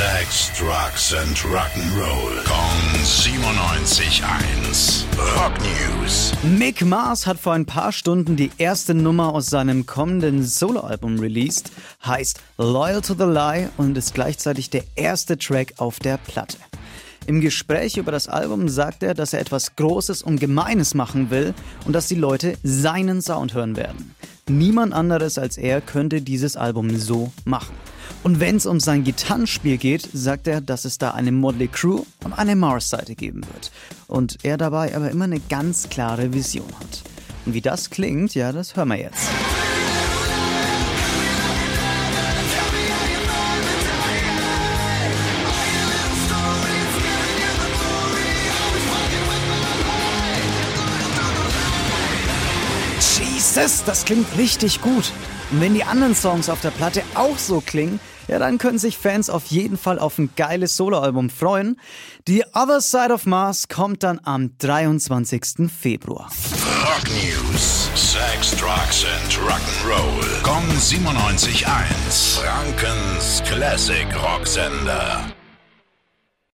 Sex, Drugs and Rock'n'Roll. Kong 97.1. Rock News. Mick Mars hat vor ein paar Stunden die erste Nummer aus seinem kommenden Soloalbum released, heißt Loyal to the Lie und ist gleichzeitig der erste Track auf der Platte. Im Gespräch über das Album sagt er, dass er etwas Großes und Gemeines machen will und dass die Leute seinen Sound hören werden. Niemand anderes als er könnte dieses Album so machen. Und wenn es um sein Gitarrenspiel geht, sagt er, dass es da eine Motley Crew und eine Mars-Seite geben wird. Und er dabei aber immer eine ganz klare Vision hat. Und wie das klingt, ja, das hören wir jetzt. Jesus, das klingt richtig gut. Und wenn die anderen Songs auf der Platte auch so klingen, ja, dann können sich Fans auf jeden Fall auf ein geiles Soloalbum freuen. The Other Side of Mars kommt dann am 23. Februar. Rock News. Sex, Drugs and Rock'n'Roll. Kong 97.1. Frankens Classic Rocksender.